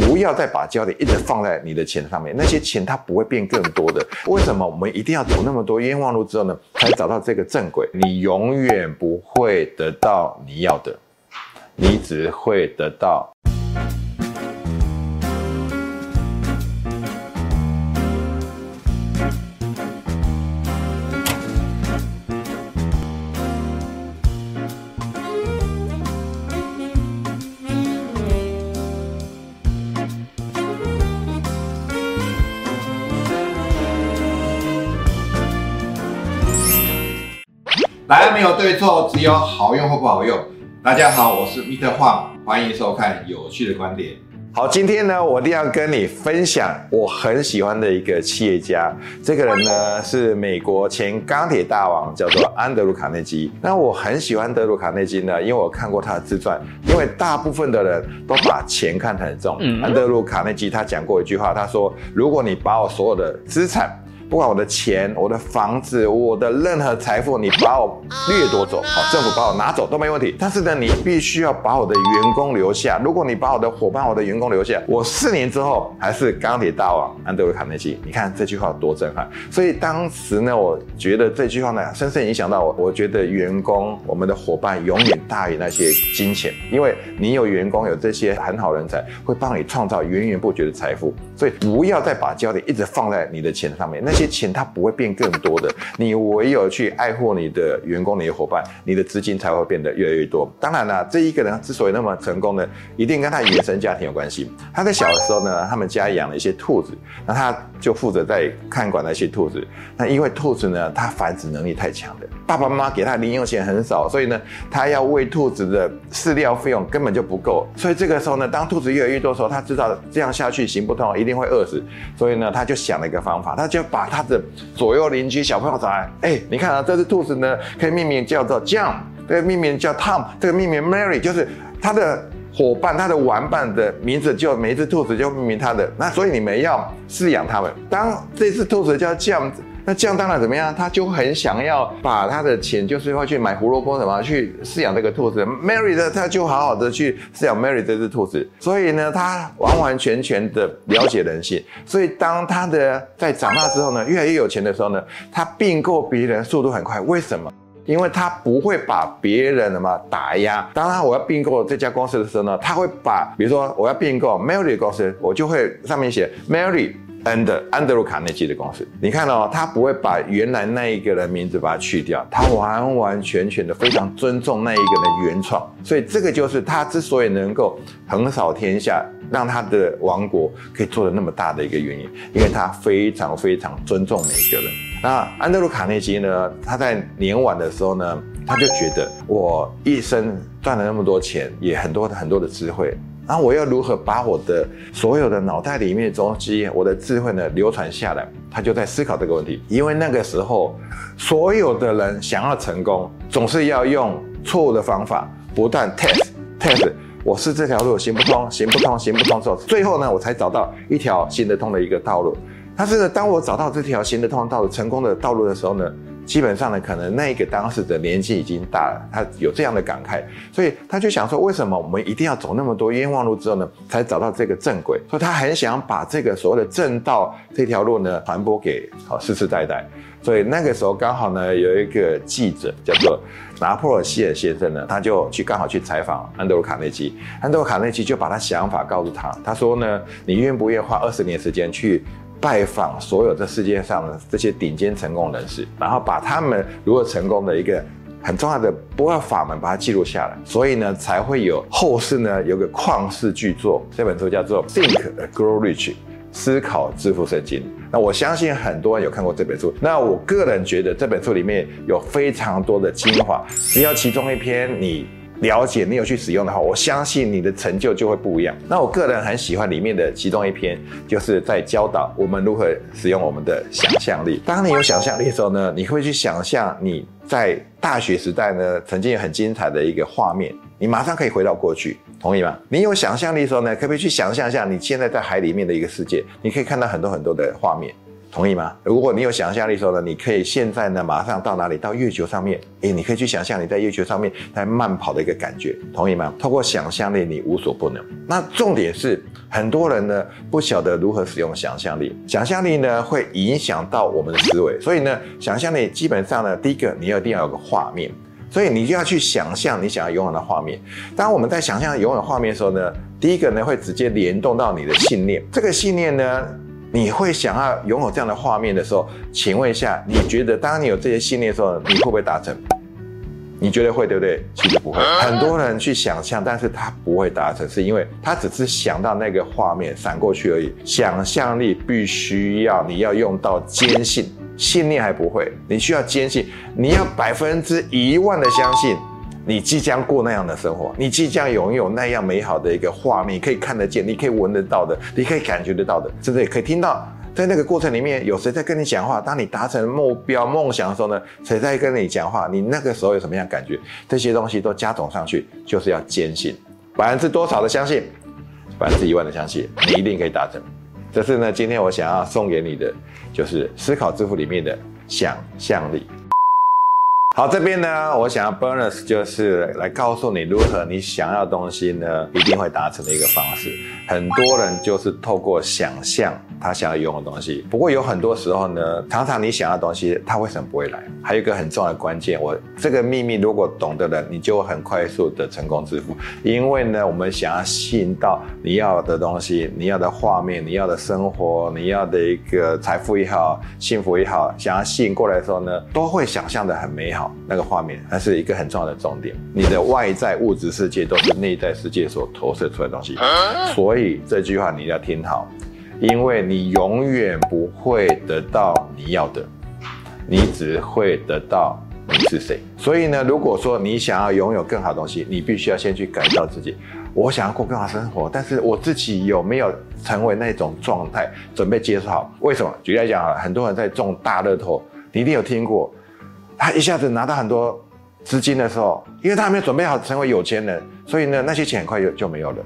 不要再把焦点一直放在你的钱上面，那些钱它不会变更多的。为什么我们一定要走那么多冤枉路之后呢，才找到这个正轨？你永远不会得到你要的，你只会得到。答案没有对错，只有好用或不好用。大家好，我是 Mr. 黄，欢迎收看有趣的观点。好，今天呢，我一定要跟你分享我很喜欢的一个企业家。这个人呢，是美国前钢铁大王，叫做安德鲁卡内基。那我很喜欢德鲁卡内基呢，因为我看过他的自传。因为大部分的人都把钱看得很重。安德鲁卡内基他讲过一句话，他说：“如果你把我所有的资产，不管我的钱、我的房子、我的任何财富，你把我掠夺走，好，政府把我拿走都没问题。但是呢，你必须要把我的员工留下。如果你把我的伙伴、我的员工留下，我四年之后还是钢铁大王安德鲁卡内基。你看这句话多震撼！所以当时呢，我觉得这句话呢，深深影响到我。我觉得员工、我们的伙伴永远大于那些金钱，因为你有员工，有这些很好人才，会帮你创造源源不绝的财富。所以不要再把焦点一直放在你的钱上面，那些。钱它不会变更多的，你唯有去爱护你的员工、你的伙伴，你的资金才会变得越来越多。当然了，这一个人之所以那么成功呢，一定跟他原生家庭有关系。他在小的时候呢，他们家养了一些兔子，那他就负责在看管那些兔子。那因为兔子呢，它繁殖能力太强了，爸爸妈妈给他零用钱很少，所以呢，他要喂兔子的饲料费用根本就不够。所以这个时候呢，当兔子越来越多的时候，他知道这样下去行不通，一定会饿死。所以呢，他就想了一个方法，他就把他的左右邻居小朋友找来，哎，你看啊，这只兔子呢，可以命名叫做 John，这个命名叫 Tom，这个命名 Mary，就是他的伙伴、他的玩伴的名字，就每一只兔子就命名他的。那所以你们要饲养它们。当这只兔子叫 John。那这样当然怎么样？他就很想要把他的钱，就是会去买胡萝卜什么，去饲养这个兔子。Mary 的他就好好的去饲养 Mary 这只兔子。所以呢，他完完全全的了解人性。所以当他的在长大之后呢，越来越有钱的时候呢，他并购别人速度很快。为什么？因为他不会把别人什么打压。当然，我要并购这家公司的时候呢，他会把，比如说我要并购 Mary 公司，我就会上面写 Mary。安德安德鲁卡内基的公司，你看哦，他不会把原来那一个人名字把它去掉，他完完全全的非常尊重那一个人原创，所以这个就是他之所以能够横扫天下，让他的王国可以做的那么大的一个原因，因为他非常非常尊重每一个人。那安德鲁卡内基呢，他在年晚的时候呢，他就觉得我一生赚了那么多钱，也很多很多的智慧。那我要如何把我的所有的脑袋里面的东西，我的智慧呢流传下来？他就在思考这个问题。因为那个时候，所有的人想要成功，总是要用错误的方法，不断 test test。我是这条路行不通，行不通，行不通之后，最后呢，我才找到一条行得通的一个道路。但是呢，当我找到这条行得通的道路、成功的道路的时候呢？基本上呢，可能那个当事者年纪已经大了，他有这样的感慨，所以他就想说，为什么我们一定要走那么多冤枉路之后呢，才找到这个正轨？所以他很想把这个所谓的正道这条路呢，传播给好世世代代。所以那个时候刚好呢，有一个记者叫做拿破仑希尔先生呢，他就去刚好去采访安德鲁卡内基，安德鲁卡内基就把他想法告诉他，他说呢，你愿不愿意花二十年时间去？拜访所有这世界上的这些顶尖成功人士，然后把他们如何成功的一个很重要的不二法门把它记录下来，所以呢才会有后世呢有个旷世巨作，这本书叫做《Think and Grow Rich》，思考致富圣经。那我相信很多人有看过这本书。那我个人觉得这本书里面有非常多的精华，只要其中一篇你。了解你有去使用的话，我相信你的成就就会不一样。那我个人很喜欢里面的其中一篇，就是在教导我们如何使用我们的想象力。当你有想象力的时候呢，你会去想象你在大学时代呢曾经有很精彩的一个画面，你马上可以回到过去，同意吗？你有想象力的时候呢，可不可以去想象一下你现在在海里面的一个世界？你可以看到很多很多的画面。同意吗？如果你有想象力的时候呢，你可以现在呢马上到哪里？到月球上面，诶，你可以去想象你在月球上面在慢跑的一个感觉，同意吗？透过想象力，你无所不能。那重点是，很多人呢不晓得如何使用想象力，想象力呢会影响到我们的思维，所以呢，想象力基本上呢，第一个你要一定要有个画面，所以你就要去想象你想要拥有的画面。当我们在想象拥有画面的时候呢，第一个呢会直接联动到你的信念，这个信念呢。你会想要拥有这样的画面的时候，请问一下，你觉得当你有这些信念的时候，你会不会达成？你觉得会对不对？其实不会。很多人去想象，但是他不会达成，是因为他只是想到那个画面闪过去而已。想象力必须要你要用到坚信，信念还不会，你需要坚信，你要百分之一万的相信。你即将过那样的生活，你即将拥有那样美好的一个画面，可以看得见，你可以闻得到的，你可以感觉得到的，甚至也可以听到，在那个过程里面有谁在跟你讲话。当你达成目标、梦想的时候呢，谁在跟你讲话？你那个时候有什么样感觉？这些东西都加总上去，就是要坚信，百分之多少的相信，百分之一万的相信，你一定可以达成。这是呢，今天我想要送给你的，就是思考致富里面的想象力。好，这边呢，我想要 bonus 就是来告诉你如何你想要东西呢，一定会达成的一个方式。很多人就是透过想象。他想要拥有东西，不过有很多时候呢，常常你想要东西，他为什么不会来？还有一个很重要的关键，我这个秘密如果懂的人，你就会很快速的成功致富。因为呢，我们想要吸引到你要的东西，你要的画面，你要的生活，你要的一个财富也好，幸福也好，想要吸引过来的时候呢，都会想象的很美好那个画面。那是一个很重要的重点，你的外在物质世界都是内在世界所投射出来的东西。所以这句话你要听好。因为你永远不会得到你要的，你只会得到你是谁。所以呢，如果说你想要拥有更好的东西，你必须要先去改造自己。我想要过更好生活，但是我自己有没有成为那种状态，准备接受好？为什么？举例来讲啊，很多人在中大乐透，你一定有听过，他一下子拿到很多资金的时候，因为他还没有准备好成为有钱人，所以呢，那些钱很快就就没有了。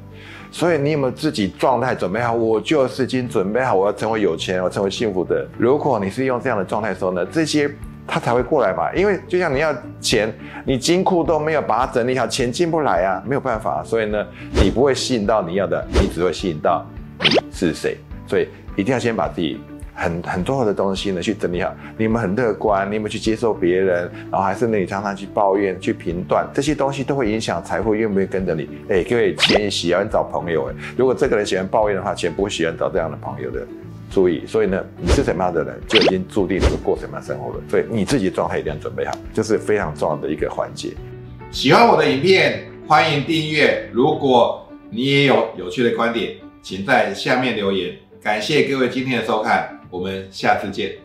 所以你有没有自己状态准备好？我就是已经准备好，我要成为有钱，我成为幸福的。如果你是用这样的状态的时候呢，这些他才会过来嘛。因为就像你要钱，你金库都没有把它整理好，钱进不来啊，没有办法。所以呢，你不会吸引到你要的，你只会吸引到你是谁。所以一定要先把自己。很很多的东西呢，去整理好。你们很乐观，你们去接受别人，然后还是你常常去抱怨、去评断，这些东西都会影响财富愿不愿意跟着你。哎，各位，钱喜欢找朋友哎，如果这个人喜欢抱怨的话，钱不会喜欢找这样的朋友的。注意，所以呢，你是什么样的人，就已经注定你会过什么样生活了。所以你自己的状态一定要准备好，这是非常重要的一个环节。喜欢我的影片，欢迎订阅。如果你也有有趣的观点，请在下面留言。感谢各位今天的收看。我们下次见。